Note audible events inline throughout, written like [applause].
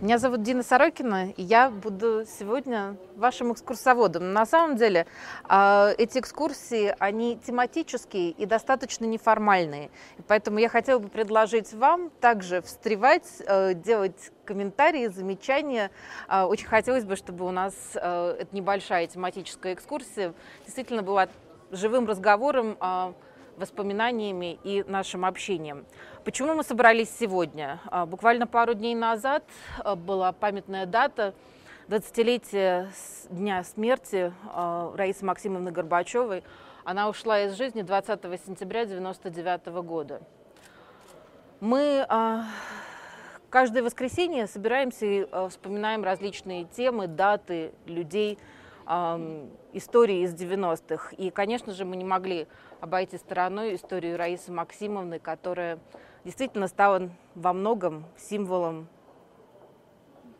Меня зовут Дина Сорокина, и я буду сегодня вашим экскурсоводом. На самом деле а, эти экскурсии, они тематические и достаточно неформальные. Поэтому я хотела бы предложить вам также встревать, э, делать комментарии, замечания. А, очень хотелось бы, чтобы у нас э, эта небольшая тематическая экскурсия действительно была живым разговором а, воспоминаниями и нашим общением. Почему мы собрались сегодня? А, буквально пару дней назад а, была памятная дата 20-летия дня смерти а, Раисы Максимовны Горбачевой. Она ушла из жизни 20 сентября 1999 года. Мы каждое воскресенье собираемся и вспоминаем различные темы, даты, людей, истории из 90-х. И, конечно же, мы не могли обойти стороной историю Раисы Максимовны, которая действительно стала во многом символом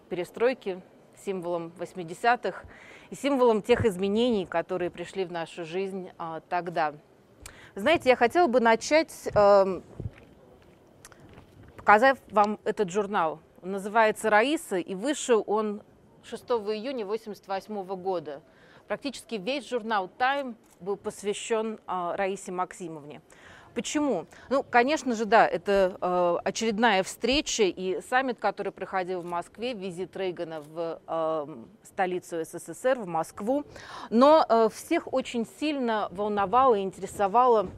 перестройки, символом 80-х и символом тех изменений, которые пришли в нашу жизнь а, тогда. Знаете, я хотела бы начать, э, показав вам этот журнал. Он называется «Раиса», и вышел он 6 июня 1988 года. Практически весь журнал «Тайм» был посвящен э, Раисе Максимовне. Почему? Ну, конечно же, да, это э, очередная встреча и саммит, который проходил в Москве, визит Рейгана в э, столицу СССР, в Москву. Но э, всех очень сильно волновала и интересовала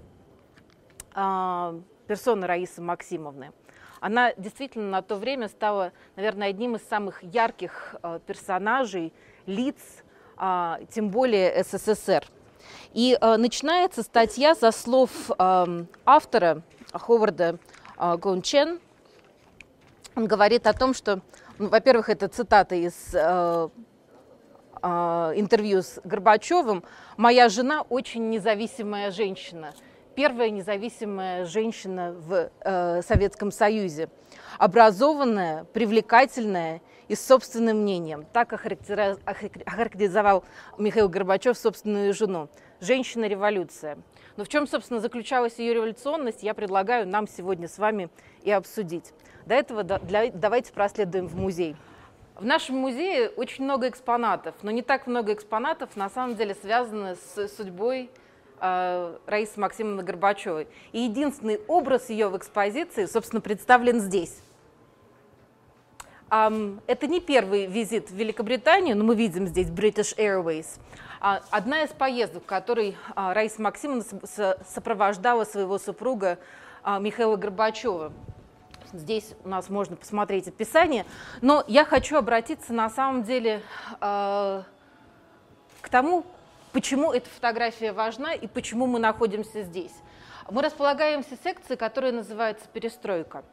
э, персона Раисы Максимовны. Она действительно на то время стала, наверное, одним из самых ярких э, персонажей, лиц, э, тем более СССР. И э, начинается статья со слов э, автора Ховарда э, Гончен. Он говорит о том, что, ну, во-первых, это цитата из интервью с Горбачевым. «Моя жена очень независимая женщина» первая независимая женщина в э, Советском Союзе. Образованная, привлекательная и с собственным мнением. Так охарактеризовал Михаил Горбачев собственную жену. Женщина-революция. Но в чем, собственно, заключалась ее революционность, я предлагаю нам сегодня с вами и обсудить. До этого давайте проследуем в музей. В нашем музее очень много экспонатов, но не так много экспонатов на самом деле связаны с судьбой э, Раисы Максимовны Горбачевой. И единственный образ ее в экспозиции, собственно, представлен здесь. Это не первый визит в Великобританию, но мы видим здесь British Airways. А, одна из поездок, в которой а, Раиса Максимовна сопровождала своего супруга а, Михаила Горбачева. Здесь у нас можно посмотреть описание. Но я хочу обратиться на самом деле к тому, почему эта фотография важна и почему мы находимся здесь. Мы располагаемся секцией, которая называется «Перестройка».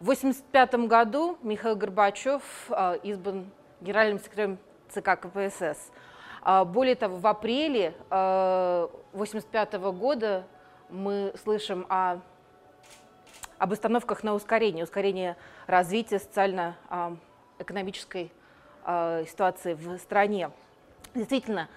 В 1985 году Михаил Горбачев э, избран генеральным секретарем ЦК КПСС. А, более того, в апреле 1985 э, года мы слышим о, об установках на ускорение, ускорение развития социально-экономической э, ситуации в стране. Действительно,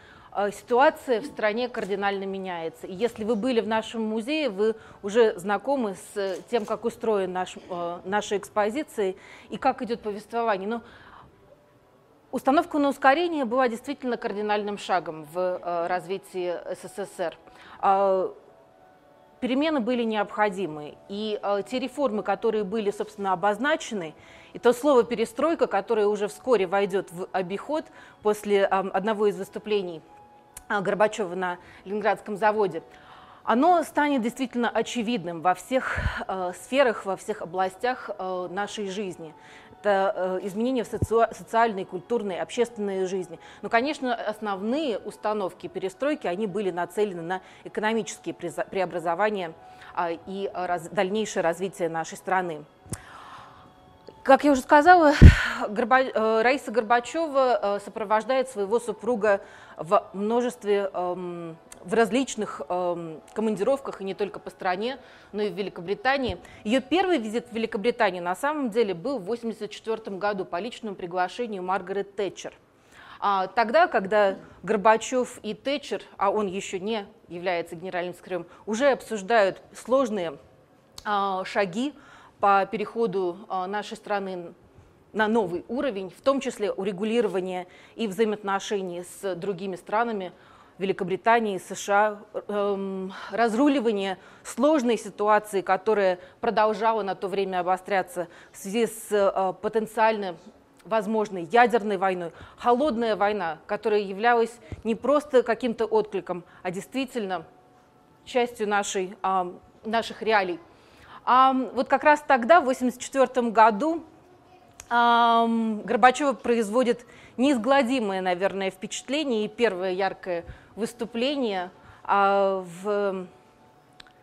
ситуация в стране кардинально меняется. И если вы были в нашем музее, вы уже знакомы с тем, как устроена наш, э, наша экспозиция и как идет повествование. Но установка на ускорение была действительно кардинальным шагом в э, развитии СССР. А, перемены были необходимы, и те реформы, которые были, собственно, обозначены, и то слово «перестройка», которое уже вскоре войдет в обиход после одного из выступлений Горбачева на Ленинградском заводе, оно станет действительно очевидным во всех э, сферах, во всех областях э, нашей жизни. Это э, изменения в соци социальной, культурной, общественной жизни. Но, конечно, основные установки перестройки, они были нацелены на экономические преобразования э, и раз дальнейшее развитие нашей страны. Как я уже сказала, [sighs] Горба... Э, Раиса Горбачева э, сопровождает своего супруга в множестве, эм, в различных эм, командировках, и не только по стране, но и в Великобритании. Ее первый визит в Великобританию на самом деле был в 1984 году по личному приглашению Маргарет Тэтчер. А тогда, когда Горбачев и Тэтчер, а он еще не является генеральным секретарем, уже обсуждают сложные а, шаги по переходу а, нашей страны на новый уровень, в том числе урегулирование и взаимоотношений с другими странами, Великобритании, США, эм, разруливание сложной ситуации, которая продолжала на то время обостряться в связи с э, потенциально возможной ядерной войной, холодная война, которая являлась не просто каким-то откликом, а действительно частью нашей, э, наших реалий. Вот как раз тогда, в 1984 году, Горбачева производит неизгладимое, наверное, впечатление и первое яркое выступление а, в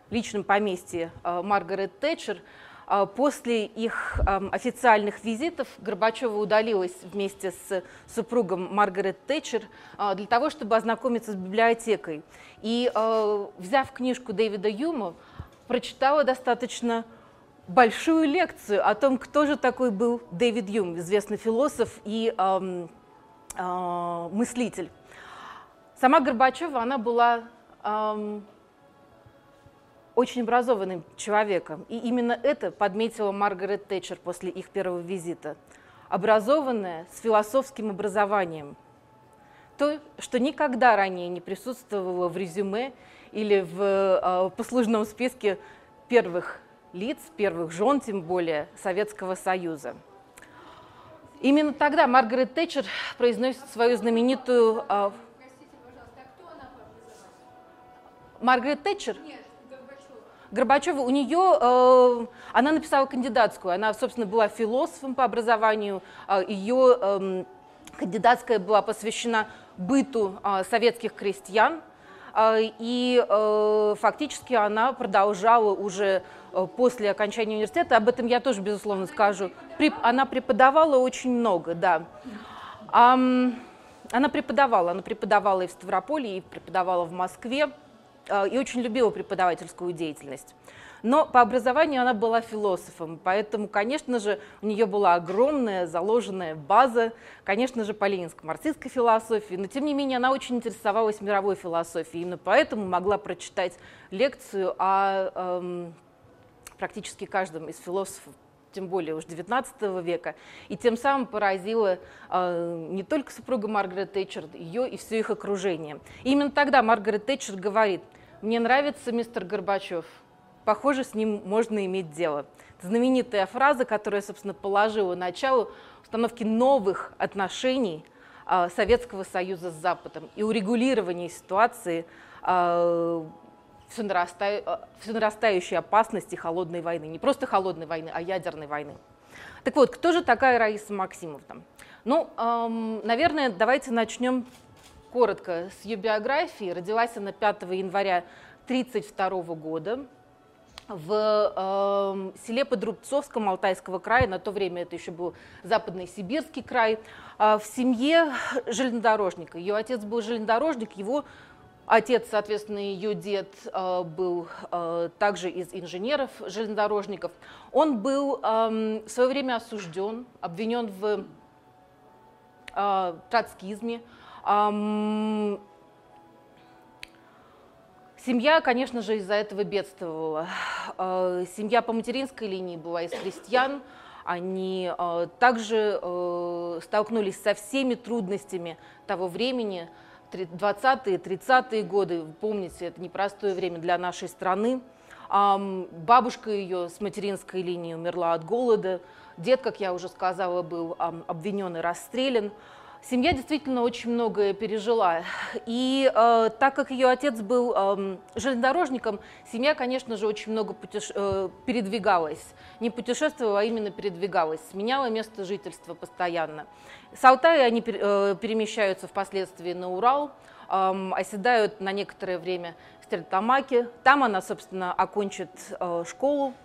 личном поместье а, Маргарет Тэтчер. А, после их официальных визитов Горбачева удалилась вместе с супругом Маргарет Тэтчер для того, чтобы ознакомиться с библиотекой. И, взяв книжку Дэвида Юма, прочитала достаточно большую лекцию о том, кто же такой был Дэвид Юм, известный философ и э, э, мыслитель. Сама Горбачева, она была эм, очень образованным человеком. И именно это подметила Маргарет Тэтчер после их первого визита. Образованная, с философским образованием. То, что никогда ранее не присутствовало в резюме или в э, послужном списке первых лиц, первых жен, тем более, Советского Союза. Именно тогда Маргарет Тэтчер произносит свою знаменитую э, Маргарет Тэтчер? Нет. Горбачева, у нее, э, она написала кандидатскую, она, собственно, была философом по образованию, э, ее э, кандидатская была посвящена быту э, советских крестьян, э, и э, фактически она продолжала уже э, после окончания университета, об этом я тоже, безусловно, скажу, она преподавала очень много, да. Она преподавала, она преподавала и в Ставрополе, и преподавала в Москве. Э, и очень любила преподавательскую деятельность. Но по образованию она была философом, поэтому, конечно же, у нее была огромная заложенная база, конечно же, по ленинско-марксистской философии, но, тем не менее, она очень интересовалась мировой философией, именно поэтому могла прочитать лекцию о эм, практически каждом из философов тем более уж XIX века, и тем самым поразила э, не только супруга Маргарет Тэтчер, ее и все их окружение. И именно тогда Маргарет Тэтчер говорит, мне нравится мистер Горбачев, похоже, с ним можно иметь дело. Это знаменитая фраза, которая, собственно, положила начало установке новых отношений э, Советского Союза с Западом и урегулирования ситуации э, все, нарастаю, э, все нарастающей опасности холодной войны. Не просто холодной войны, а янерной войны. Так вот, кто же такая Раиса Максимовна? Ну, эм, наверное, давайте начнем коротко с ее биографии. Родилась она 5 января 1932 года в э, селе Подрубцовском Алтайского края, на то время это еще был Западный Сибирский край, э, в семье железнодорожника. Ее отец был железнодорожник, его Отец, соответственно, ее дед э, был э, также из инженеров, железнодорожников. Он был эм, в свое время осужден, обвинен в э, троцкизме. Семья, конечно же, из-за этого бедствовала. Семья по материнской линии была из крестьян. Они также столкнулись со всеми трудностями того времени – 20-е, 30-е годы, помните, это непростое время для нашей страны. Бабушка ее с материнской линии умерла от голода. Дед, как я уже сказала, был обвинен и расстрелян. Семья действительно очень многое пережила. И э, так как ее отец был э, железнодорожником, семья, конечно же, очень много путеше... э, передвигалась. Не путешествовала, а именно передвигалась. Сменяла место жительства постоянно. С Алтая они э, перемещаются впоследствии на Урал, э, оседают на некоторое время в Стерлитамаке. Там она, собственно, окончит э, школу,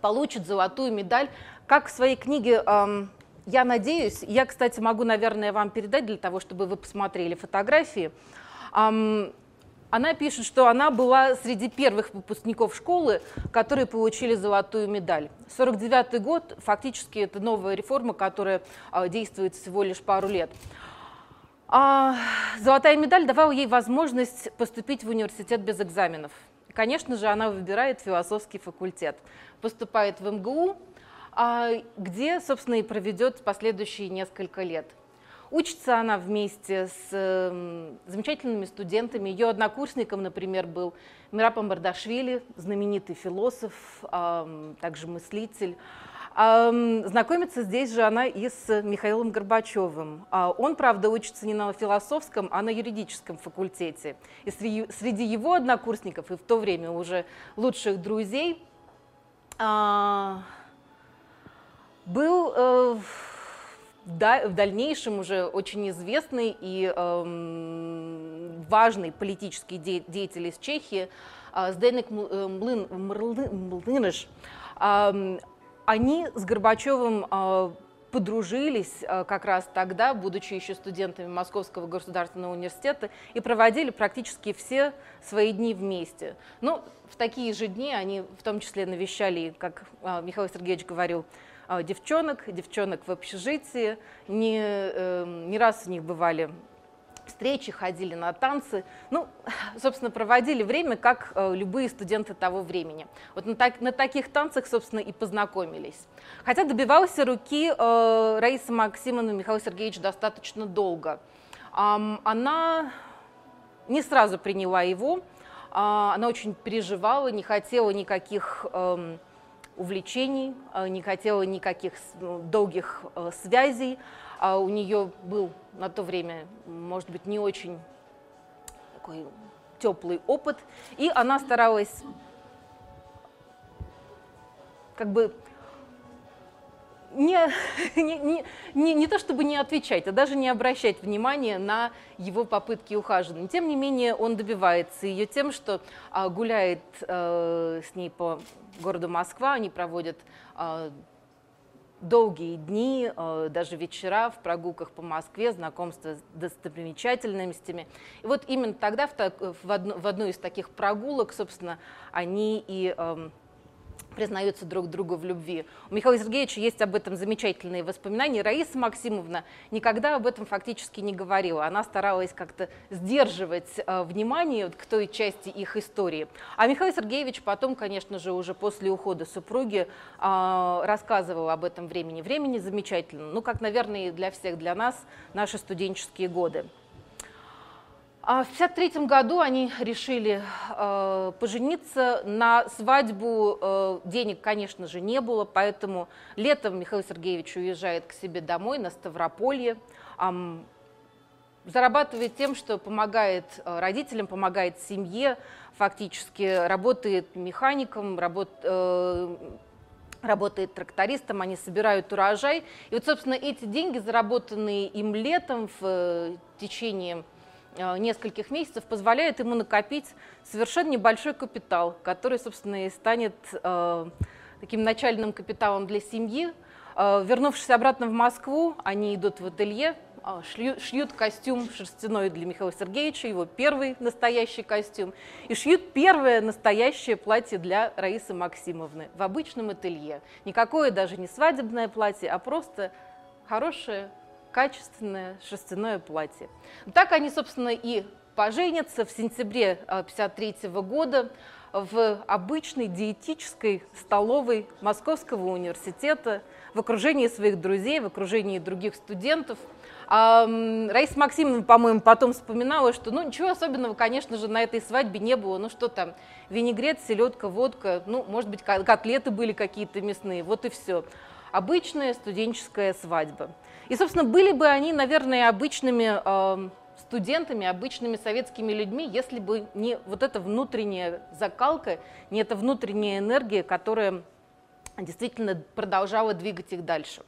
получит золотую медаль. Как в своей книге... Э, я надеюсь, я, кстати, могу, наверное, вам передать для того, чтобы вы посмотрели фотографии. Она пишет, что она была среди первых выпускников школы, которые получили золотую медаль. 49 год, фактически, это новая реформа, которая а, действует всего лишь пару лет. А золотая медаль давала ей возможность поступить в университет без экзаменов. Конечно же, она выбирает философский факультет, поступает в МГУ, где, собственно, и проведет последующие несколько лет. Учится она вместе с э, замечательными студентами. Ее однокурсником, например, был Мирапам Бардашвили, знаменитый философ, также мыслитель. Знакомится здесь же она и с Михаилом Горбачевым. Э, он, правда, учится не на философском, а на юридическом факультете. И среди, его однокурсников и в то время уже лучших друзей э, был... Э, в дальнейшем уже очень известный и эм, важный политический деятель из Чехии э, Сденек э, Млыныш, эм, они с Горбачевым э, подружились как раз тогда, будучи еще студентами Московского государственного университета, и проводили практически все свои дни вместе. Ну, в такие же дни они в том числе навещали, как Михаил Сергеевич говорил, девчонок, девчонок в общежитии. Не, эм, не раз у них бывали встречи, ходили на танцы. Ну, [laughs] собственно, проводили время, как э, любые студенты того времени. Вот на, так, на таких танцах, собственно, и познакомились. Хотя добивался руки э, Раиса Максимовна Михаил Сергеевич достаточно долго. Эм, она не сразу приняла его, э, она очень переживала, не хотела никаких... Э, увлечений, э, не хотела никаких ну, долгих э, связей. А у нее был на то время, может быть, не очень такой теплый опыт, и она старалась как бы [laughs] не, не, не, не то чтобы не отвечать, а даже не обращать внимания на его попытки ухаживания. Тем не менее, он добивается ее тем, что а, гуляет а, с ней по городу Москва, они проводят а, долгие дни, а, даже вечера в прогулках по Москве, знакомство с достопримечательностями. И вот именно тогда в, в, одну, в одну из таких прогулок, собственно, они и признаются друг другу в любви. У Михаила Сергеевича есть об этом замечательные воспоминания. Раиса Максимовна никогда об этом фактически не говорила. Она старалась как-то сдерживать э, внимание к той части их истории. А Михаил Сергеевич потом, конечно же, уже после ухода супруги э, рассказывал об этом времени. Времени замечательно, ну, как, наверное, и для всех, для нас, наши студенческие годы. А в 1953 году они решили э, пожениться. На свадьбу э, денег, конечно же, не было, поэтому летом Михаил Сергеевич уезжает к себе домой на Ставрополье. Э, зарабатывает тем, что помогает э, родителям, помогает семье, фактически работает механиком, работ, э, работает трактористом, они собирают урожай. И вот, собственно, эти деньги, заработанные им летом в э, течение нескольких месяцев позволяет ему накопить совершенно небольшой капитал, который, собственно, и станет э, таким начальным капиталом для семьи. Э, вернувшись обратно в Москву, они идут в ателье, э, шьют костюм шерстяной для Михаила Сергеевича, его первый настоящий костюм, и шьют первое настоящее платье для Раисы Максимовны в обычном ателье. Никакое даже не свадебное платье, а просто хорошее качественное шерстяное платье. Так они, собственно, и поженятся в сентябре 1953 года в обычной диетической столовой Московского университета в окружении своих друзей, в окружении других студентов. А, Раиса Максимовна, по-моему, потом вспоминала, что ну ничего особенного, конечно же, на этой свадьбе не было. Ну что там, винегрет, селедка, водка, ну, может быть, котлеты были какие-то мясные, вот и все. Обычная студенческая свадьба. И, собственно, были бы они, наверное, обычными э, студентами, обычными советскими людьми, если бы не вот эта внутренняя закалка, не эта внутренняя энергия, которая действительно продолжала двигать их дальше.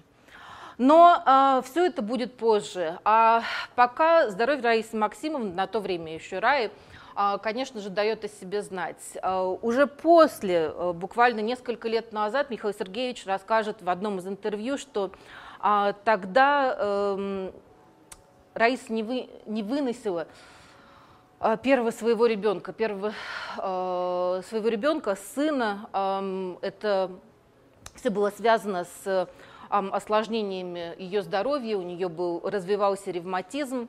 Но э, все это будет позже. А пока здоровье Раисы Максимовны, на то время еще Раи, э, конечно же, дает о себе знать. Э, уже после, э, буквально несколько лет назад, Михаил Сергеевич расскажет в одном из интервью, что тогда э, Раиса не, вы, не выносила а, первого своего ребенка, первого э, своего ребенка, сына. Э, это все было связано с осложнениями ее здоровья, у нее был, развивался ревматизм. А,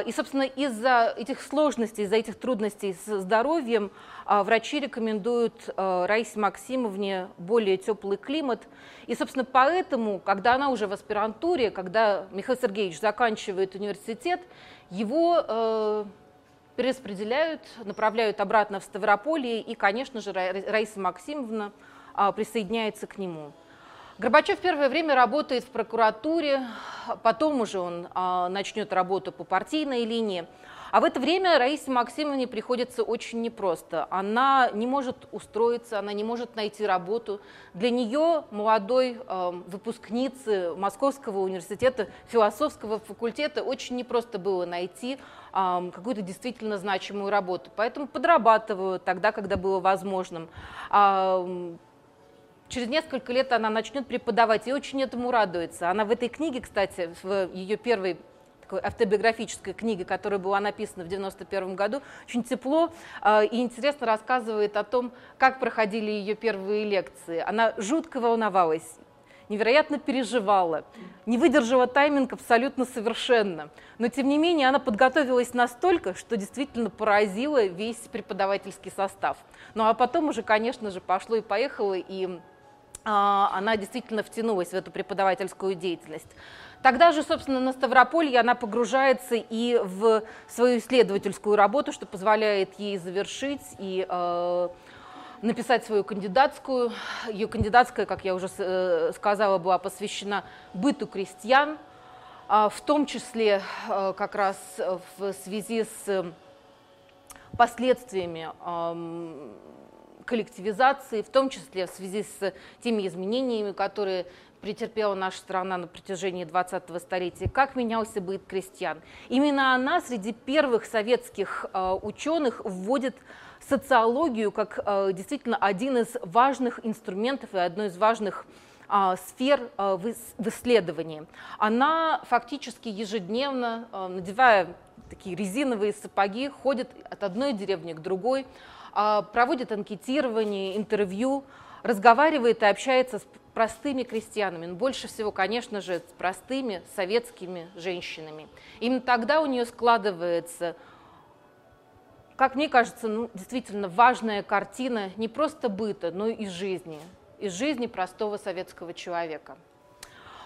и, собственно, из-за этих сложностей, из-за этих трудностей с здоровьем а, врачи рекомендуют а, Раисе Максимовне более теплый климат. И, собственно, поэтому, когда она уже в аспирантуре, когда Михаил Сергеевич заканчивает университет, его перераспределяют, направляют обратно в Ставрополье, и, конечно же, Раиса Максимовна присоединяется к нему. Горбачев первое время работает в прокуратуре, потом уже он а, начнет работу по партийной линии. А в это время Раисе Максимовне приходится очень непросто. Она не может устроиться, она не может найти работу. Для нее, молодой э, выпускницы Московского университета философского факультета, очень непросто было найти э, какую-то действительно значимую работу. Поэтому подрабатываю тогда, когда было возможным. Э, через несколько лет она начнет преподавать и очень этому радуется. Она в этой книге, кстати, в ее первой такой автобиографической книге, которая была написана в 91 году, очень тепло э, и интересно рассказывает о том, как проходили ее первые лекции. Она жутко волновалась, невероятно переживала, не выдержала тайминг абсолютно совершенно. Но, тем не менее, она подготовилась настолько, что действительно поразила весь преподавательский состав. Ну а потом уже, конечно же, пошло и поехало, и она действительно втянулась в эту преподавательскую деятельность. Тогда же, собственно, на Ставрополье она погружается и в свою исследовательскую работу, что позволяет ей завершить и э, написать свою кандидатскую. Ее кандидатская, как я уже э, сказала, была посвящена быту крестьян, э, в том числе как раз в связи с последствиями коллективизации, в том числе в связи с теми изменениями, которые претерпела наша страна на протяжении 20-го столетия, как менялся быт крестьян. Именно она среди первых советских э, ученых вводит социологию как э, действительно один из важных инструментов и одно из важных э, сфер э, в, исследовании. Она фактически ежедневно, э, надевая такие резиновые сапоги, ходит от одной деревни к другой, а, проводит анкетирование, интервью, разговаривает и общается с простыми крестьянами, но больше всего, конечно же, с простыми советскими женщинами. Именно тогда у нее складывается, как мне кажется, ну, действительно важная картина не просто быта, но и жизни, из жизни простого советского человека.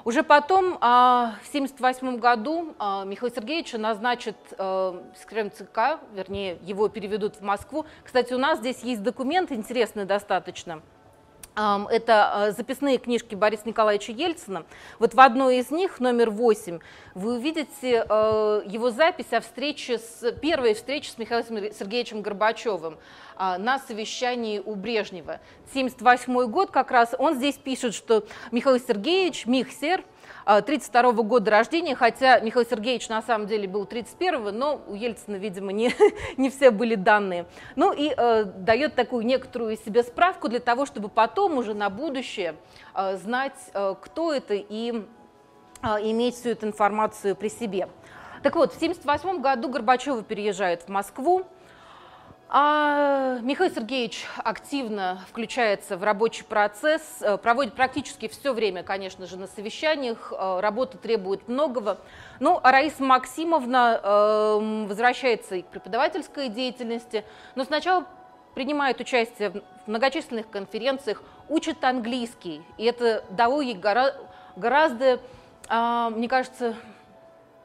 Уже потом, а, в 1978 году, а, Михаил Сергеевич назначит а, секретарем ЦК, вернее, его переведут в Москву. Кстати, у нас здесь есть документ интересный достаточно – это записные книжки Бориса Николаевича Ельцина. Вот в одной из них, номер 8, вы увидите его запись о встрече с, первой встрече с Михаилом Сергеевичем Горбачевым на совещании у Брежнева. 1978 год как раз, он здесь пишет, что Михаил Сергеевич, Михсер – 32 -го года рождения, хотя Михаил Сергеевич на самом деле был 31-го, но у Ельцина, видимо, не, [laughs] не все были данные. Ну и э, дает такую некоторую себе справку для того, чтобы потом уже на будущее э, знать, э, кто это и э, иметь всю эту информацию при себе. Так вот, в 1978 году Горбачева переезжает в Москву, а Михаил Сергеевич активно включается в рабочий процесс, э, проводит практически все время, конечно же, на совещаниях, э, работа требует многого. Ну, а Раиса Максимовна э, возвращается и к преподавательской деятельности, но сначала принимает участие в многочисленных конференциях, учит английский, и это дало ей гора- гораздо, э, мне кажется,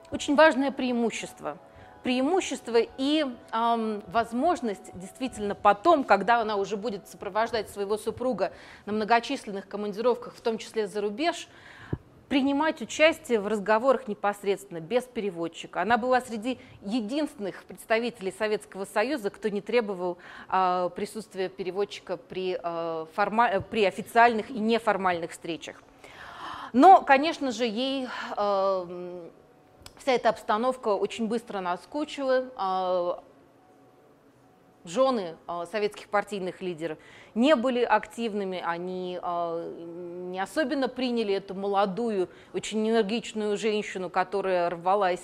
очень важное преимущество – преимущество и эм, возможность действительно потом, когда она уже будет сопровождать своего супруга на многочисленных командировках, в том числе за рубеж, принимать участие в разговорах непосредственно, без переводчика. Она была среди единственных представителей Советского Союза, кто не требовал э, присутствия переводчика при, э, форма... при официальных и неформальных встречах. Но, конечно же, ей э, Вся эта обстановка очень быстро наскучила. А, жены а, советских партийных лидеров не были активными, они а, не особенно приняли эту молодую, очень энергичную женщину, которая рвалась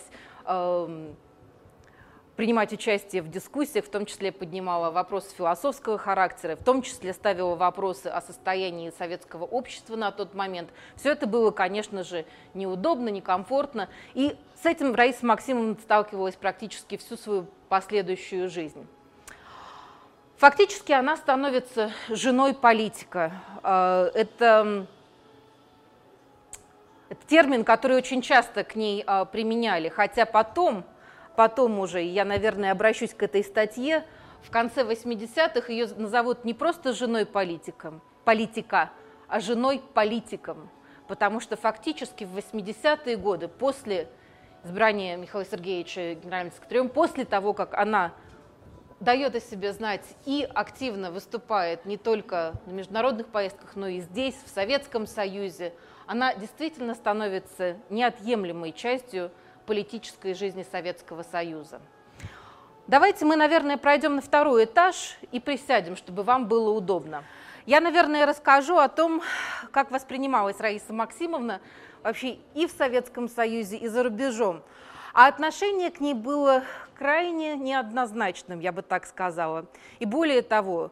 принимать участие в дискуссиях, в том числе поднимала вопросы философского характера, в том числе ставила вопросы о состоянии советского общества на тот момент. Все это было, конечно же, неудобно, некомфортно. И с этим Раиса Максимовна сталкивалась практически всю свою последующую жизнь. Фактически она становится женой политика. Э, это, это термин, который очень часто к ней э, применяли, хотя потом потом уже, я, наверное, обращусь к этой статье, в конце 80-х ее назовут не просто женой политиком, политика, а женой политиком, потому что фактически в 80-е годы, после избрания Михаила Сергеевича генеральным секретарем, после того, как она дает о себе знать и активно выступает не только на международных поездках, но и здесь, в Советском Союзе, она действительно становится неотъемлемой частью политической жизни Советского Союза. Давайте мы, наверное, пройдем на второй этаж и присядем, чтобы вам было удобно. Я, наверное, расскажу о том, как воспринималась Раиса Максимовна вообще и в Советском Союзе, и за рубежом. А отношение к ней было крайне неоднозначным, я бы так сказала. И более того,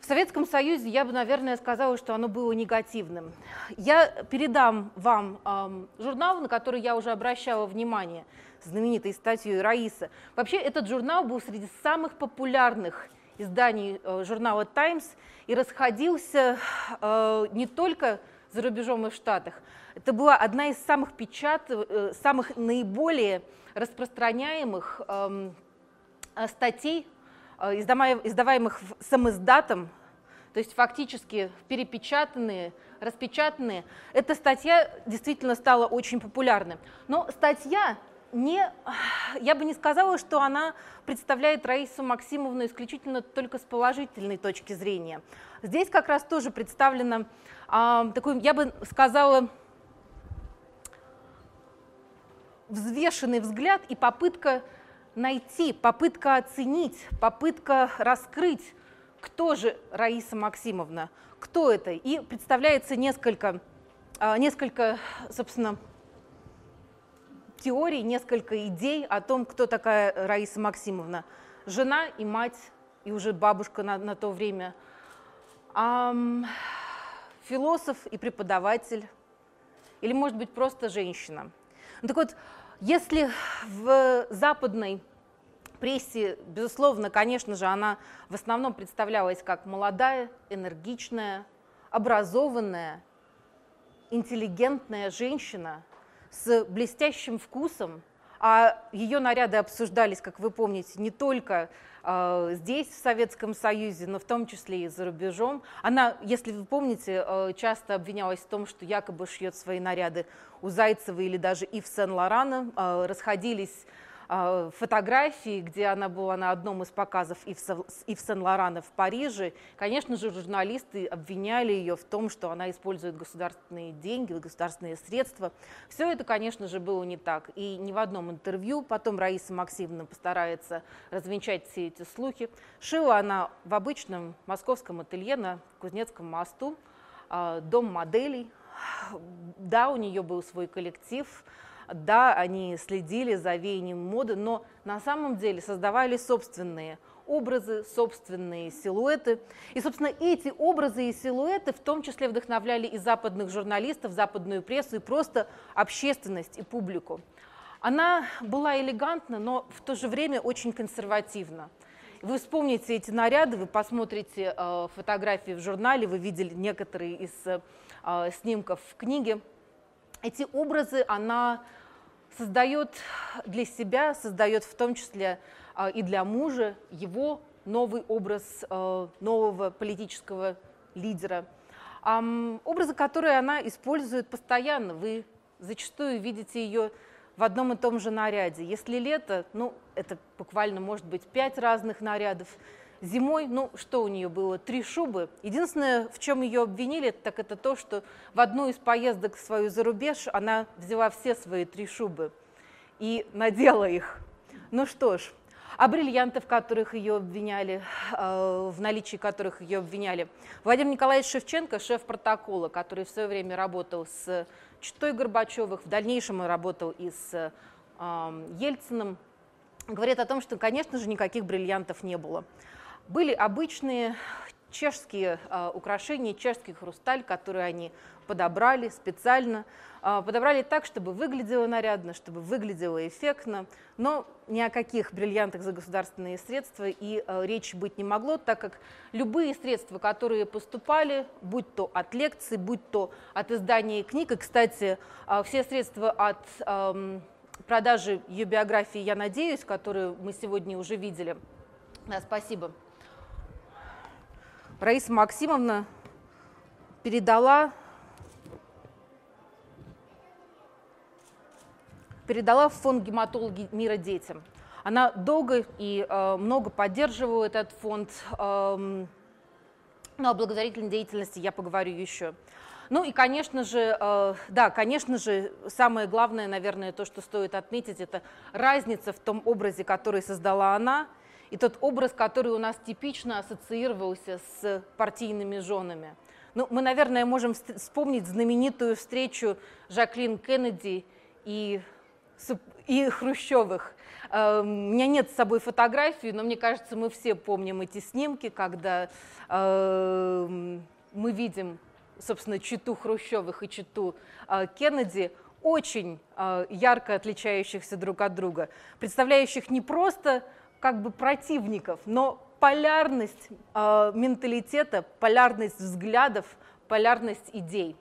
в Советском Союзе я бы, наверное, сказала, что оно было негативным. Я передам вам э, журнал, на который я уже обращала внимание, знаменитой статьей Раиса. Вообще этот журнал был среди самых популярных изданий э, журнала «Таймс» и расходился э, не только за рубежом и в Штатах. Это была одна из самых печат, э, самых наиболее распространяемых э, статей издаваемых самоиздатом, то есть фактически перепечатанные, распечатанные, эта статья действительно стала очень популярной. Но статья не, я бы не сказала, что она представляет Раису Максимовну исключительно только с положительной точки зрения. Здесь как раз тоже представлено а, такой, я бы сказала, взвешенный взгляд и попытка найти, попытка оценить, попытка раскрыть, кто же Раиса Максимовна, кто это. И представляется несколько, а, несколько собственно, теорий, несколько идей о том, кто такая Раиса Максимовна. Жена и мать, и уже бабушка на, на то время. Ам, философ и преподаватель. Или, может быть, просто женщина. Ну, так вот, если в западной прессе, безусловно, конечно же, она в основном представлялась как молодая, энергичная, образованная, интеллигентная женщина с блестящим вкусом, а ее наряды обсуждались, как вы помните, не только э, здесь, в Советском Союзе, но в том числе и за рубежом. Она, если вы помните, э, часто обвинялась в том, что якобы шьет свои наряды у Зайцева или даже Ив Сен-Лорана. Э, расходились а, фотографии, где она была на одном из показов Ив Сен-Лорана в Париже. Конечно же, журналисты обвиняли ее в том, что она использует государственные деньги, государственные средства. Все это, конечно же, было не так. И ни в одном интервью потом Раиса Максимовна постарается развенчать все эти слухи. Шила она в обычном московском ателье на Кузнецком мосту, а, дом моделей. Да, у нее был свой коллектив, да, они следили за веянием моды, но на самом деле создавали собственные образы, собственные силуэты. И, собственно, эти образы и силуэты в том числе вдохновляли и западных журналистов, западную прессу, и просто общественность и публику. Она была элегантна, но в то же время очень консервативна. Вы вспомните эти наряды, вы посмотрите э, фотографии в журнале, вы видели некоторые из э, снимков в книге. Эти образы она создает для себя, создает в том числе а, и для мужа его новый образ а, нового политического лидера. Образы, которые она использует постоянно. Вы зачастую видите ее в одном и том же наряде. Если лето, ну, это буквально может быть пять разных нарядов. Зимой, ну, что у нее было? Три шубы. Единственное, в чем ее обвинили, так это то, что в одну из поездок в свою зарубеж она взяла все свои три шубы и надела их. Ну что ж, а бриллианты, в которых ее обвиняли, э, в наличии которых ее обвиняли. Владимир Николаевич Шевченко, шеф протокола, который в свое время работал с Читой Горбачевых, в дальнейшем он работал и с э, Ельциным, говорит о том, что, конечно же, никаких бриллиантов не было. Были обычные чешские э, украшения, чешский хрусталь, который они подобрали специально. Э, подобрали так, чтобы выглядело нарядно, чтобы выглядело эффектно, но ни о каких бриллиантах за государственные средства и э, речи быть не могло, так как любые средства, которые поступали, будь то от лекций, будь то от издания книг, и, кстати, э, все средства от э, продажи ее биографии, я надеюсь, которую мы сегодня уже видели. Да, спасибо. Раиса Максимовна передала, передала в фонд гематологи мира детям. Она долго и э, много поддерживала этот фонд, э, но о благотворительной деятельности я поговорю еще. Ну и, конечно же, э, да, конечно же, самое главное, наверное, то, что стоит отметить, это разница в том образе, который создала она – и тот образ, который у нас типично ассоциировался с партийными женами. Ну, мы, наверное, можем вспомнить знаменитую встречу Жаклин Кеннеди и, и Хрущевых. Эм, у меня нет с собой фотографии, но мне кажется, мы все помним эти снимки, когда эм, мы видим, собственно, читу Хрущевых и читу э, Кеннеди, очень э, ярко отличающихся друг от друга, представляющих не просто как бы противников, но полярность э, менталитета, полярность взглядов, полярность идей.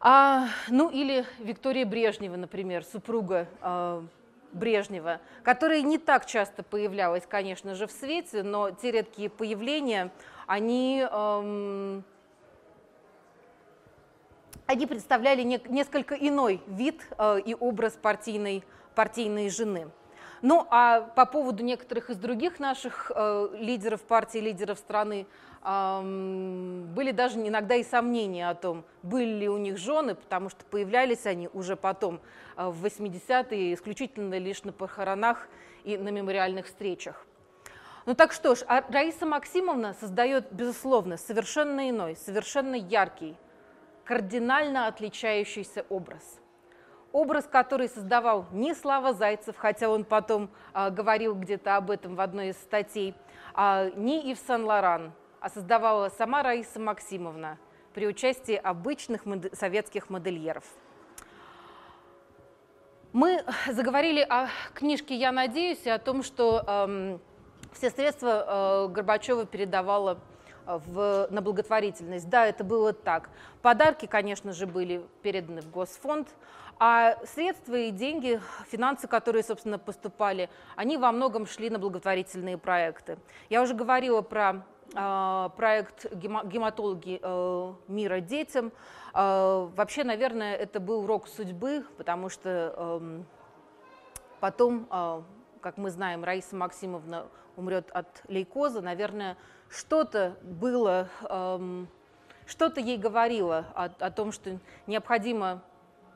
А, ну или Виктория Брежнева, например, супруга э, Брежнева, которая не так часто появлялась, конечно же, в свете, но те редкие появления, они, эм, они представляли не, несколько иной вид э, и образ партийной, партийной жены. Ну а по поводу некоторых из других наших э, лидеров партии, лидеров страны, э, были даже иногда и сомнения о том, были ли у них жены, потому что появлялись они уже потом, э, в 80-е, исключительно лишь на похоронах и на мемориальных встречах. Ну так что ж, а Раиса Максимовна создает, безусловно, совершенно иной, совершенно яркий, кардинально отличающийся образ – образ, который создавал не Слава Зайцев, хотя он потом а, говорил где-то об этом в одной из статей, а, не Ив Сен-Лоран, а создавала сама Раиса Максимовна при участии обычных мод- советских модельеров. Мы заговорили о книжке «Я надеюсь» и о том, что эм, все средства э, Горбачева передавала э, в, на благотворительность. Да, это было так. Подарки, конечно же, были переданы в Госфонд, а средства и деньги, финансы, которые, собственно, поступали, они во многом шли на благотворительные проекты. Я уже говорила про э, проект гематологи э, мира детям. Э, вообще, наверное, это был урок судьбы, потому что э, потом, э, как мы знаем, Раиса Максимовна умрет от лейкоза. Наверное, что-то было, э, что-то ей говорило о, о том, что необходимо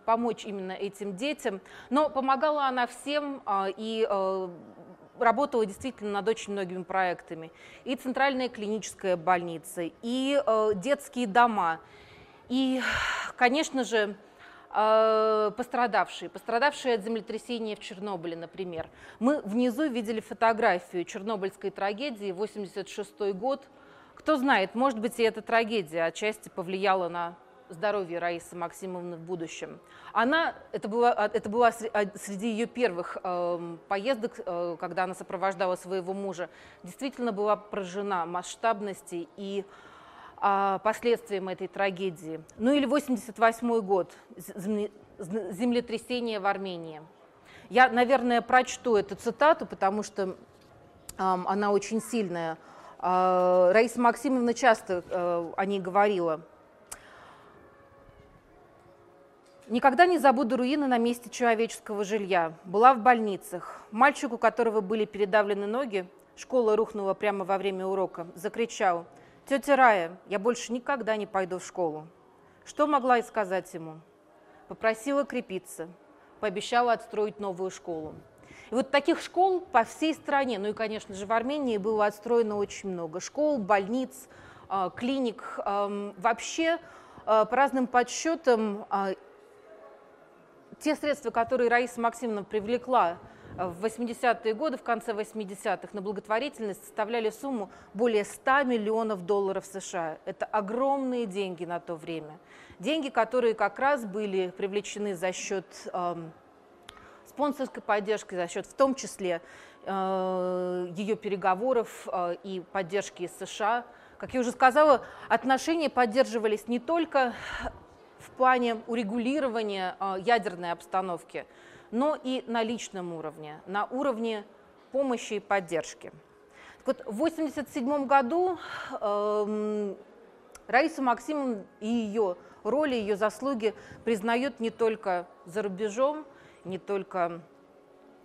помочь именно этим детям. Но помогала она всем а, и э, работала действительно над очень многими проектами. И Центральная клиническая больница, и э, детские дома, и, конечно же, э, пострадавшие, пострадавшие от землетрясения в Чернобыле, например. Мы внизу видели фотографию чернобыльской трагедии, 86 год. Кто знает, может быть, и эта трагедия отчасти повлияла на здоровья Раисы Максимовны в будущем. Она, это была, это была среди ее первых э, поездок, э, когда она сопровождала своего мужа, действительно была поражена масштабности и э, последствиям этой трагедии. Ну или 88 год, землетрясение в Армении. Я, наверное, прочту эту цитату, потому что э, она очень сильная. Э, Раиса Максимовна часто э, о ней говорила – Никогда не забуду руины на месте человеческого жилья. Была в больницах. Мальчик, у которого были передавлены ноги, школа рухнула прямо во время урока, закричал, «Тетя Рая, я больше никогда не пойду в школу». Что могла и сказать ему? Попросила крепиться, пообещала отстроить новую школу. И вот таких школ по всей стране, ну и, конечно же, в Армении было отстроено очень много. Школ, больниц, а, клиник. Вообще, а, по разным подсчетам, а, те средства, которые Раиса Максимовна привлекла в 80-е годы, в конце 80-х, на благотворительность составляли сумму более 100 миллионов долларов США. Это огромные деньги на то время. Деньги, которые как раз были привлечены за счет э, спонсорской поддержки, за счет в том числе э, ее переговоров э, и поддержки из США. Как я уже сказала, отношения поддерживались не только плане урегулирования э, ядерной обстановки, но и на личном уровне, на уровне помощи и поддержки. Так вот, в 1987 году э, Раиса Максимовна и ее роли, ее заслуги признают не только за рубежом, не только,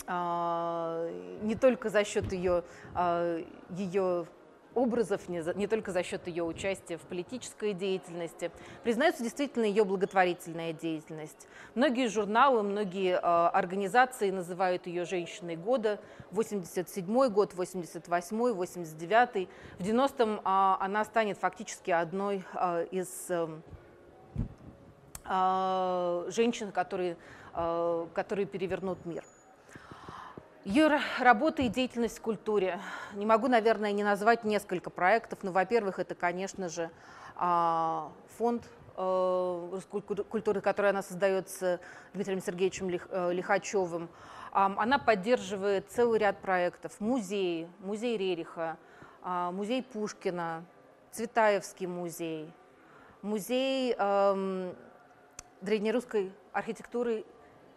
э, не только за счет ее, э, ее образов, не, за, не только за счет ее участия в политической деятельности. Признается действительно ее благотворительная деятельность. Многие журналы, многие э, организации называют ее «Женщиной года». 87 год, 88 89 В 90-м э, она станет фактически одной э, из э, э, женщин, которые, э, которые перевернут мир. Ее работа и деятельность в культуре. Не могу, наверное, не назвать несколько проектов. Но, во-первых, это, конечно же, а, фонд э, культуры, который она создает с Дмитрием Сергеевичем э, Лихачевым. Она поддерживает целый ряд проектов. Музей, музей Рериха, а, музей Пушкина, Цветаевский музей, музей эм, древнерусской архитектуры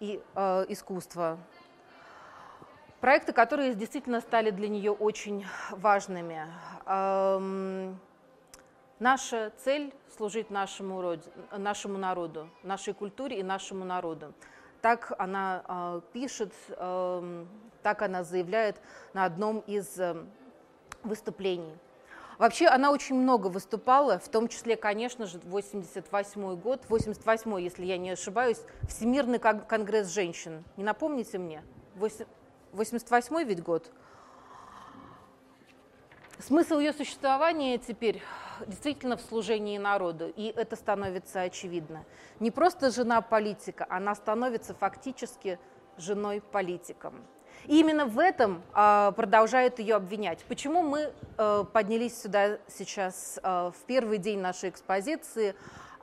и э, искусства проекты, которые действительно стали для нее очень важными. Эм, наша цель – служить нашему, роду, нашему народу, нашей культуре и нашему народу. Так она э, пишет, э, так она заявляет на одном из э, выступлений. Вообще она очень много выступала, в том числе, конечно же, 88 год, 88 если я не ошибаюсь, Всемирный конгресс женщин. Не напомните мне? 88 ведь год. Смысл ее существования теперь действительно в служении народу, и это становится очевидно. Не просто жена политика, она становится фактически женой политиком. И именно в этом э, продолжают ее обвинять. Почему мы э, поднялись сюда сейчас э, в первый день нашей экспозиции,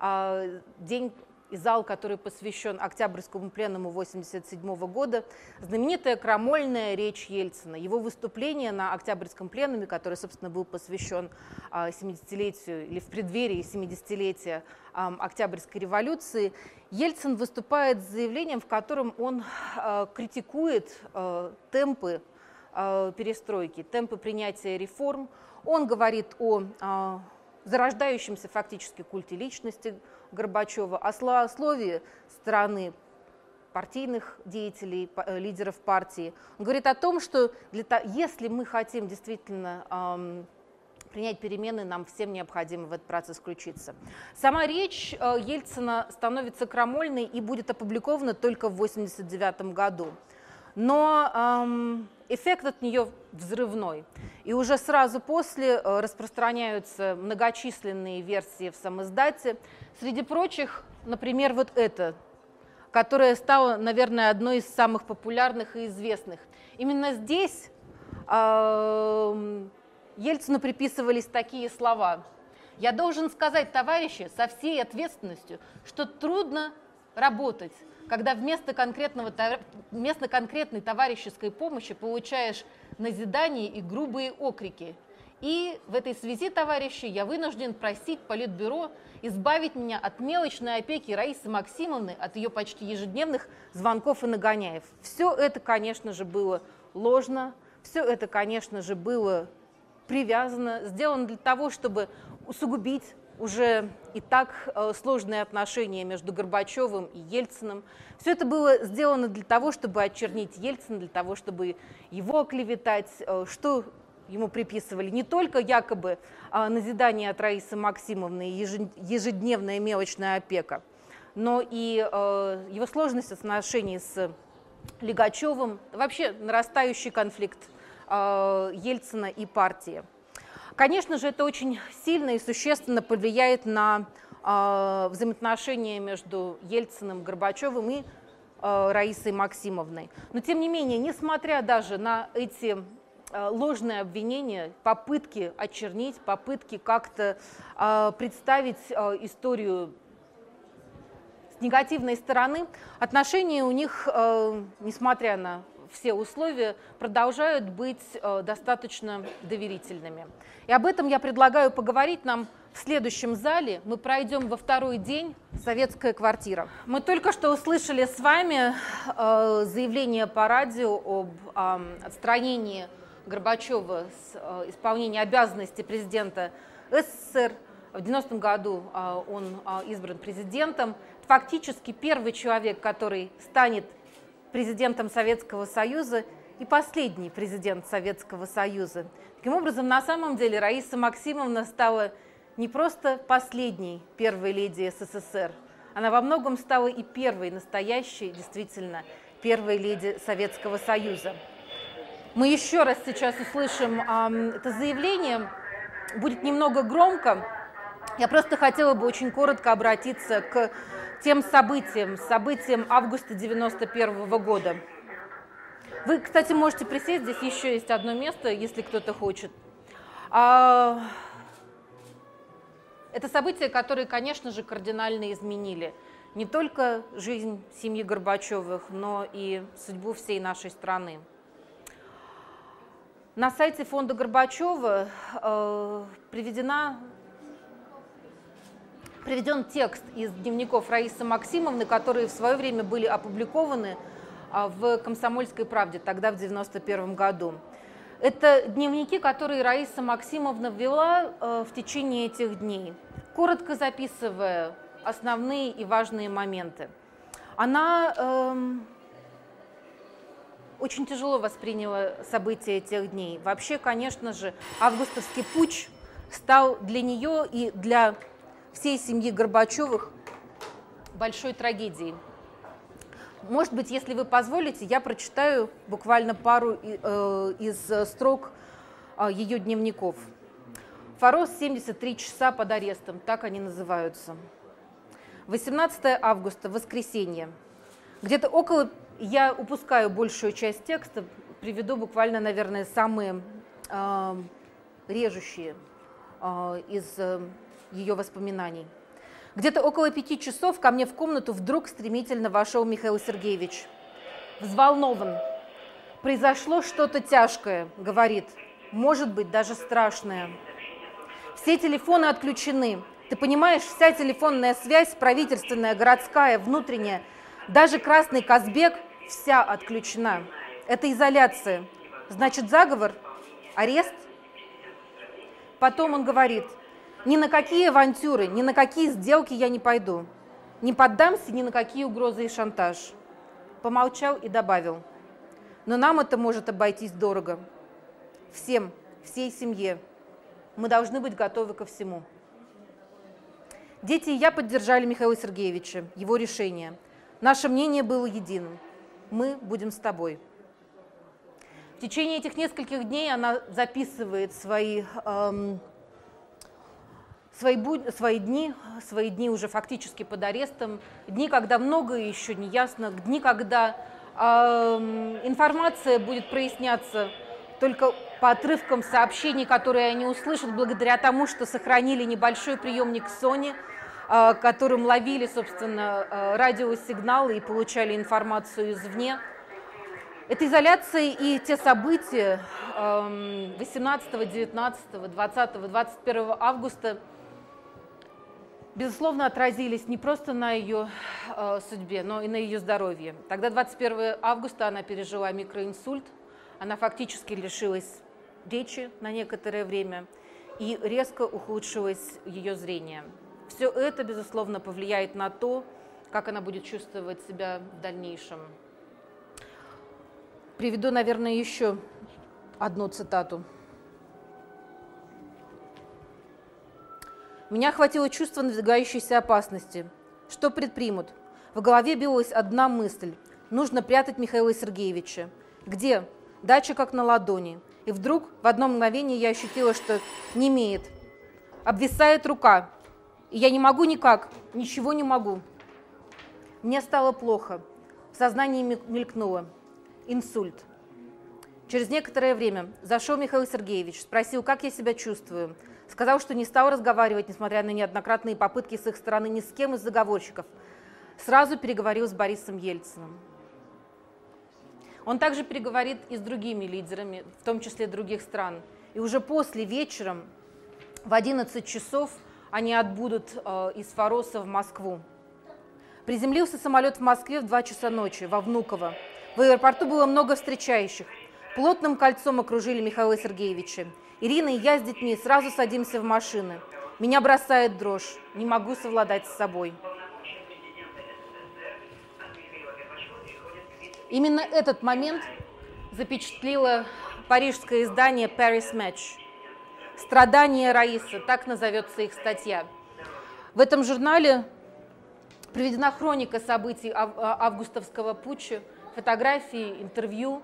э, день и зал, который посвящен Октябрьскому пленуму 1987 года, знаменитая крамольная речь Ельцина, его выступление на Октябрьском пленуме, который, собственно, был посвящен 70-летию или в преддверии 70-летия Октябрьской революции, Ельцин выступает с заявлением, в котором он критикует темпы перестройки, темпы принятия реформ. Он говорит о зарождающемся фактически культе личности, Горбачева, о словословии стороны партийных деятелей, э, лидеров партии. Он говорит о том, что для, если мы хотим действительно эм, принять перемены, нам всем необходимо в этот процесс включиться. Сама речь э, Ельцина становится крамольной и будет опубликована только в 1989 году. Но эм, эффект от нее взрывной. И уже сразу после э, распространяются многочисленные версии в самоиздате. Среди прочих, например, вот это, которая стала, наверное, одной из самых популярных и известных. Именно здесь э, Ельцину приписывались такие слова. «Я должен сказать, товарищи, со всей ответственностью, что трудно работать, когда вместо, конкретного, вместо конкретной товарищеской помощи получаешь назидание и грубые окрики. И в этой связи, товарищи, я вынужден просить Политбюро избавить меня от мелочной опеки Раисы Максимовны, от ее почти ежедневных звонков и нагоняев. Все это, конечно же, было ложно, все это, конечно же, было привязано, сделано для того, чтобы усугубить уже и так э, сложные отношения между Горбачевым и Ельциным. Все это было сделано для того, чтобы очернить Ельцина, для того, чтобы его оклеветать, э, что ему приписывали не только якобы а, назидание от Раисы Максимовны ежедневная мелочная опека, но и э, его сложность отношений с Легачевым, вообще нарастающий конфликт Ельцина и партии. Конечно же, это очень сильно и существенно повлияет на э, взаимоотношения между Ельциным, Горбачевым и Раисой Максимовной. Но тем не менее, несмотря даже на эти ложные обвинения, попытки очернить, попытки как-то представить историю с негативной стороны, отношения у них, несмотря на все условия продолжают быть э, достаточно доверительными. И об этом я предлагаю поговорить нам в следующем зале. Мы пройдем во второй день «Советская квартира». Мы только что услышали с вами э, заявление по радио об отстранении Горбачева с э, исполнения обязанностей президента СССР. В 90-м году он избран президентом. Фактически первый человек, который станет президентом Советского Союза и последний президент Советского Союза. Таким образом, на самом деле Раиса Максимовна стала не просто последней первой леди СССР, она во многом стала и первой настоящей, действительно, первой леди Советского Союза. Мы еще раз сейчас услышим э, это заявление, будет немного громко. Я просто хотела бы очень коротко обратиться к тем событиям, событиям августа 91 года. Вы, кстати, можете присесть, здесь еще есть одно место, если кто-то хочет. А... Это события, которые, конечно же, кардинально изменили не только жизнь семьи Горбачевых, но и судьбу всей нашей страны. На сайте фонда Горбачева э, приведена приведен текст из дневников Раисы Максимовны, которые в свое время были опубликованы а, в «Комсомольской правде» тогда в 1991 году. Это дневники, которые Раиса Максимовна ввела э, в течение этих дней, коротко записывая основные и важные моменты. Она эм, очень тяжело восприняла события этих дней. Вообще, конечно же, августовский путь стал для нее и для всей семьи Горбачевых большой трагедией. Может быть, если вы позволите, я прочитаю буквально пару э, из строк э, ее дневников. Форос 73 часа под арестом, так они называются. 18 августа, воскресенье. Где-то около, я упускаю большую часть текста, приведу буквально, наверное, самые э, режущие э, из э, ее воспоминаний. Где-то около пяти часов ко мне в комнату вдруг стремительно вошел Михаил Сергеевич. Взволнован. «Произошло что-то тяжкое», — говорит. «Может быть, даже страшное». Все телефоны отключены. Ты понимаешь, вся телефонная связь, правительственная, городская, внутренняя, даже красный Казбек, вся отключена. Это изоляция. Значит, заговор? Арест? Потом он говорит – ни на какие авантюры, ни на какие сделки я не пойду. Не поддамся ни на какие угрозы и шантаж. Помолчал и добавил. Но нам это может обойтись дорого. Всем, всей семье. Мы должны быть готовы ко всему. Дети и я поддержали Михаила Сергеевича, его решение. Наше мнение было единым. Мы будем с тобой. В течение этих нескольких дней она записывает свои эм, свои, буд... свои дни, свои дни уже фактически под арестом, дни, когда многое еще не ясно, дни, когда э, информация будет проясняться только по отрывкам сообщений, которые они услышат благодаря тому, что сохранили небольшой приемник Sony, э, которым ловили, собственно, э, радиосигналы и получали информацию извне. Эта изоляция и те события 18, 19, 20, 21 августа – безусловно, отразились не просто на ее э, судьбе, но и на ее здоровье. Тогда 21 августа она пережила микроинсульт, она фактически лишилась речи на некоторое время и резко ухудшилось ее зрение. Все это, безусловно, повлияет на то, как она будет чувствовать себя в дальнейшем. Приведу, наверное, еще одну цитату. Меня охватило чувство надвигающейся опасности. Что предпримут? В голове билась одна мысль. Нужно прятать Михаила Сергеевича. Где? Дача как на ладони. И вдруг в одно мгновение я ощутила, что не имеет. Обвисает рука. И я не могу никак, ничего не могу. Мне стало плохо. В сознании мелькнуло. Инсульт. Через некоторое время зашел Михаил Сергеевич, спросил, как я себя чувствую. Сказал, что не стал разговаривать, несмотря на неоднократные попытки с их стороны ни с кем из заговорщиков. Сразу переговорил с Борисом Ельциным. Он также переговорит и с другими лидерами, в том числе других стран. И уже после вечером в 11 часов они отбудут э, из Фароса в Москву. Приземлился самолет в Москве в 2 часа ночи, во Внуково. В аэропорту было много встречающих. Плотным кольцом окружили Михаила Сергеевича. Ирина и я с детьми сразу садимся в машины. Меня бросает дрожь, не могу совладать с собой. Именно этот момент запечатлело парижское издание Paris Match. «Страдания Раисы», так назовется их статья. В этом журнале приведена хроника событий а, августовского путча, фотографии, интервью.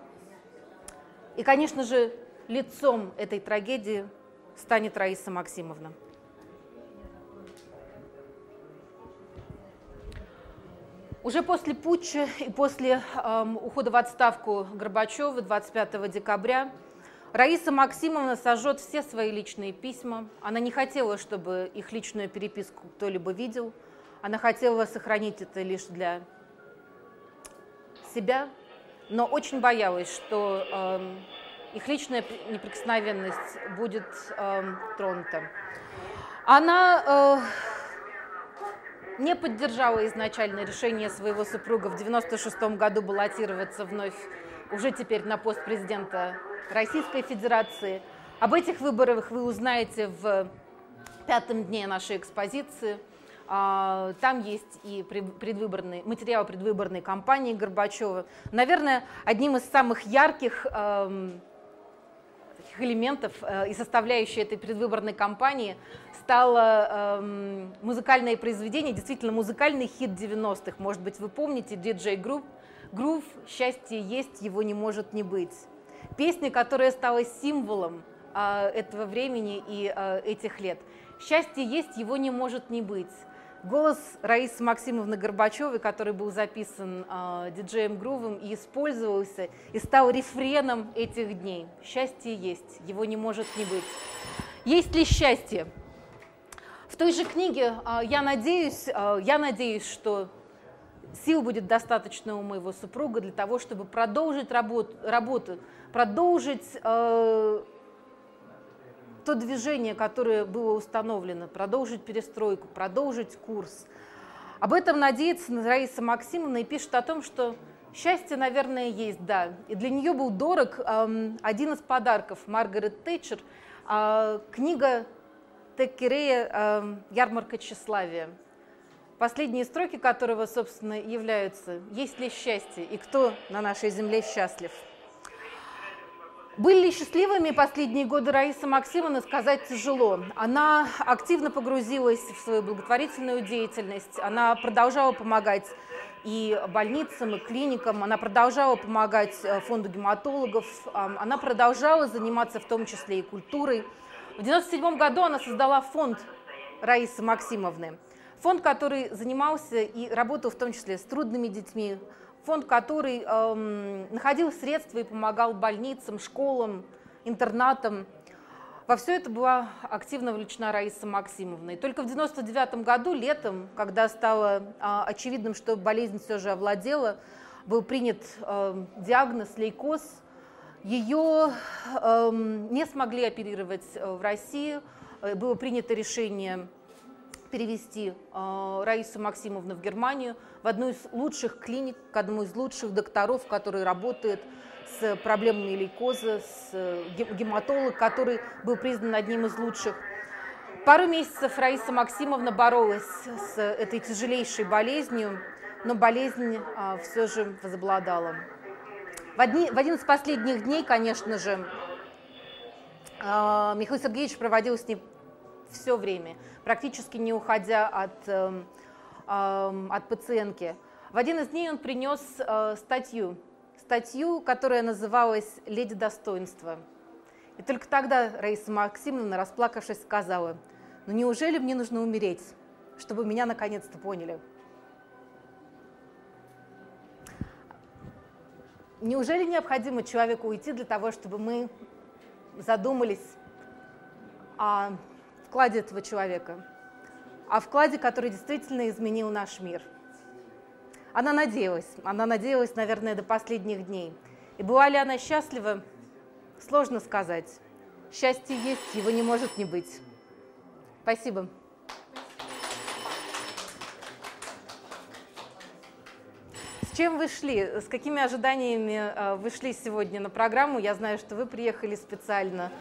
И, конечно же, лицом этой трагедии станет Раиса Максимовна. Уже после путча и после э, ухода в отставку Горбачева 25 декабря Раиса Максимовна сожжет все свои личные письма. Она не хотела, чтобы их личную переписку кто-либо видел. Она хотела сохранить это лишь для себя, но очень боялась, что э, их личная неприкосновенность будет э, тронута. Она э, не поддержала изначальное решение своего супруга в 96 году баллотироваться вновь уже теперь на пост президента Российской Федерации. Об этих выборах вы узнаете в пятом дне нашей экспозиции. А, там есть и предвыборный, материал предвыборной кампании Горбачева. Наверное, одним из самых ярких эм, элементов э, и составляющей этой предвыборной кампании стало эм, музыкальное произведение, действительно музыкальный хит 90-х. Может быть, вы помните DJ Group, Groove «Счастье есть, его не может не быть». Песня, которая стала символом э, этого времени и э, этих лет. «Счастье есть, его не может не быть». Голос Раисы Максимовны Горбачевой, который был записан э, диджеем Грувом и использовался, и стал рефреном этих дней. Счастье есть, его не может не быть. Есть ли счастье? В той же книге э, я надеюсь, э, я надеюсь, что сил будет достаточно у моего супруга для того, чтобы продолжить работу, работу продолжить э, то движение, которое было установлено, продолжить перестройку, продолжить курс. Об этом надеется Раиса Максимовна и пишет о том, что счастье, наверное, есть, да. И для нее был дорог эм, один из подарков Маргарет Тэтчер, э, книга Теккерея э, «Ярмарка тщеславия», последние строки которого, собственно, являются «Есть ли счастье и кто на нашей земле счастлив?» Были ли счастливыми последние годы Раиса Максимовна, сказать тяжело. Она активно погрузилась в свою благотворительную деятельность, она продолжала помогать и больницам, и клиникам, она продолжала помогать э, фонду гематологов, она продолжала заниматься в том числе и культурой. В 1997 году она создала фонд Раисы Максимовны, фонд, который занимался и работал в том числе с трудными детьми, фонд, который эм, находил средства и помогал больницам, школам, интернатам. Во все это была активно вовлечена Раиса Максимовна. И только в 1999 году, летом, когда стало э, очевидным, что болезнь все же овладела, был принят э, диагноз лейкоз. Ее э, эм, не смогли оперировать э, в России. Э, было принято решение перевести э, Раису Максимовну в Германию, в одну из лучших клиник, к одному из лучших докторов, который работает с проблемами лейкоза, с э, гематолог, который был признан одним из лучших. Пару месяцев Раиса Максимовна боролась с этой тяжелейшей болезнью, но болезнь а, все же возобладала. В, одни, в один из последних дней, конечно же, а, Михаил Сергеевич проводил с ней все время, практически не уходя от, э, э, от пациентки. В один из дней он принес э, статью, статью, которая называлась «Леди достоинства». И только тогда Раиса Максимовна, расплакавшись, сказала, «Ну неужели мне нужно умереть, чтобы меня наконец-то поняли?» неужели необходимо человеку уйти для того, чтобы мы задумались о вкладе этого человека, о вкладе, который действительно изменил наш мир? Она надеялась, она надеялась, наверное, до последних дней. И была ли она счастлива, сложно сказать. Счастье есть, его не может не быть. Спасибо. С чем вы шли? С какими ожиданиями э, вы шли сегодня на программу? Я знаю, что вы приехали специально.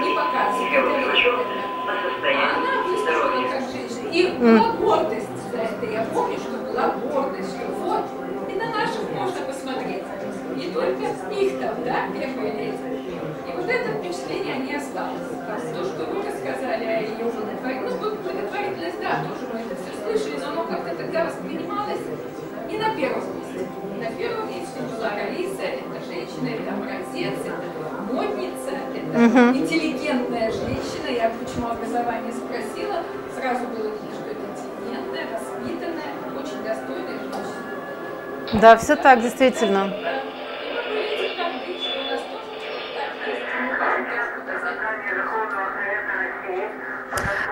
Не показывали. А она выступила как женщина. И была гордость за это. Я помню, что была гордость, что вот, и на наших можно посмотреть. Не только их там, да, первые леди. И вот это впечатление не осталось. То, что вы рассказали о ее благотворительности, ну, благотворительность, да, тоже мы это все слышали, но оно как-то тогда воспринималось не на первом месте. На первом месте была Раиса, это женщина, это образец, Мгм. интеллигентная женщина. Я почему образование спросила, сразу было видно, что это интеллигентная, воспитанная, очень достойная женщина. Да, все так, действительно.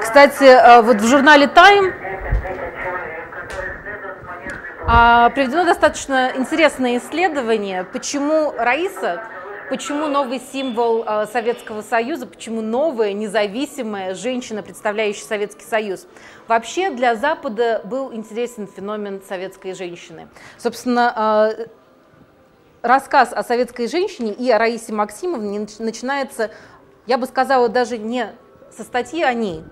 Кстати, э, вот в журнале Time а, приведено достаточно интересное исследование, почему Раиса, почему новый символ э, Советского Союза, почему новая независимая женщина, представляющая Советский Союз. Вообще для Запада был интересен феномен советской женщины. Собственно, э, рассказ о советской женщине и о Раисе Максимовне нач- начинается, я бы сказала, даже не со статьи о ней,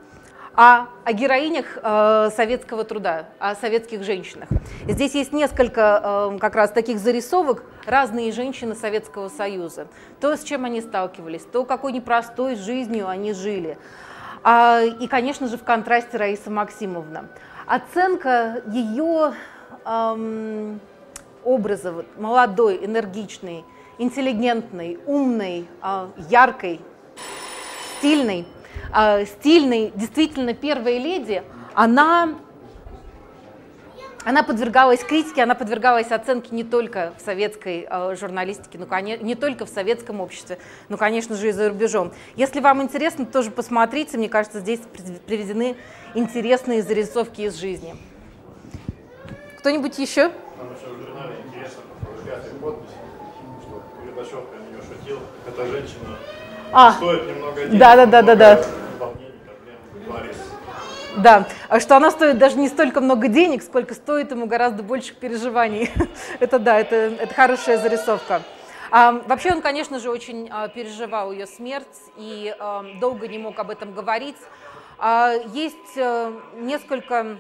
а о героинях э, советского труда, о советских женщинах. Здесь есть несколько э, как раз таких зарисовок разные женщины Советского Союза. То, с чем они сталкивались, то, какой непростой жизнью они жили. А, и, конечно же, в контрасте Раиса Максимовна. Оценка ее эм, образа вот, молодой, энергичной, интеллигентной, умной, э, яркой, стильной, э, стильной, действительно первой леди, она, она подвергалась критике, она подвергалась оценке не только в советской э, журналистике, ну, коне- не только в советском обществе, но, конечно же, и за рубежом. Если вам интересно, тоже посмотрите, мне кажется, здесь при- приведены интересные зарисовки из жизни. Кто-нибудь еще? Там женщина А. стоит немного денег. Да, да, да, да, да. Да, а что она стоит даже не столько много денег, сколько стоит ему гораздо больших переживаний. [laughs] это да, это, это хорошая зарисовка. А, вообще он, конечно же, очень а, переживал ее смерть и а, долго не мог об этом говорить. А, есть а, несколько...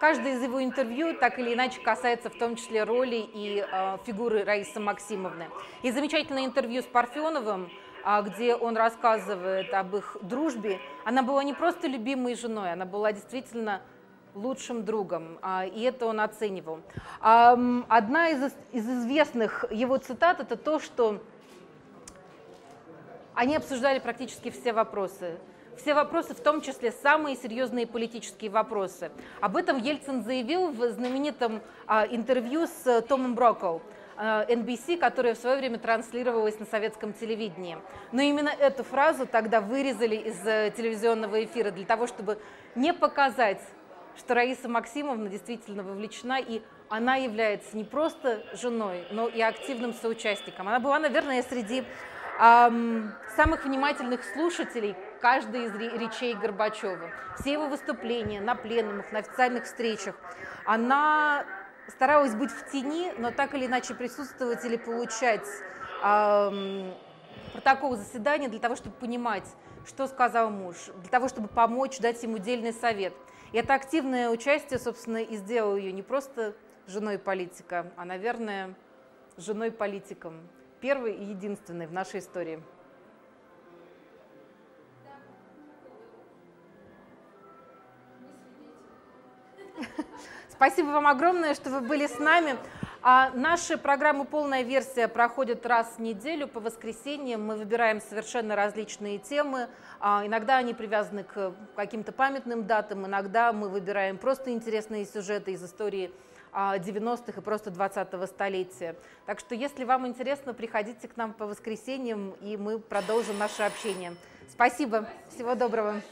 Каждое из его интервью так или иначе касается в том числе роли и э, фигуры Раисы Максимовны. И замечательное интервью с Парфеновым, а, где он рассказывает об их дружбе. Она была не просто любимой женой, она была действительно лучшим другом, а, и это он оценивал. Одна из, из известных его цитат это то, что они обсуждали практически все вопросы. Все вопросы, в том числе самые серьезные политические вопросы. Об этом Ельцин заявил в знаменитом а, интервью с э, Томом Брокоу. а, NBC, которое в свое время транслировалось на советском телевидении. Но именно эту фразу тогда вырезали из э, телевизионного эфира для того, чтобы не показать, что Раиса Максимовна действительно вовлечена, и она является не просто женой, но и активным соучастником. Она была, наверное, среди ам, самых внимательных слушателей каждой из ре- речей Горбачева. Все его выступления на пленумах, на официальных встречах. Она старалась быть в тени, но так или иначе присутствовать или получать ам, протокол заседания для того, чтобы понимать, что сказал муж, для того, чтобы помочь, дать ему дельный совет. И это активное участие, собственно, и сделало ее не просто женой политика, а, наверное, женой политиком. Первой и единственной в нашей истории. Спасибо вам огромное, что вы были с нами. А наши программы «Полная версия» проходят раз в неделю по воскресеньям. Мы выбираем совершенно различные темы. А, иногда они привязаны к каким-то памятным датам, иногда мы выбираем просто интересные сюжеты из истории 90-х а, и просто 20-го столетия. Так что, если вам интересно, приходите к нам по воскресеньям, и мы продолжим наше общение. Спасибо. Всего доброго.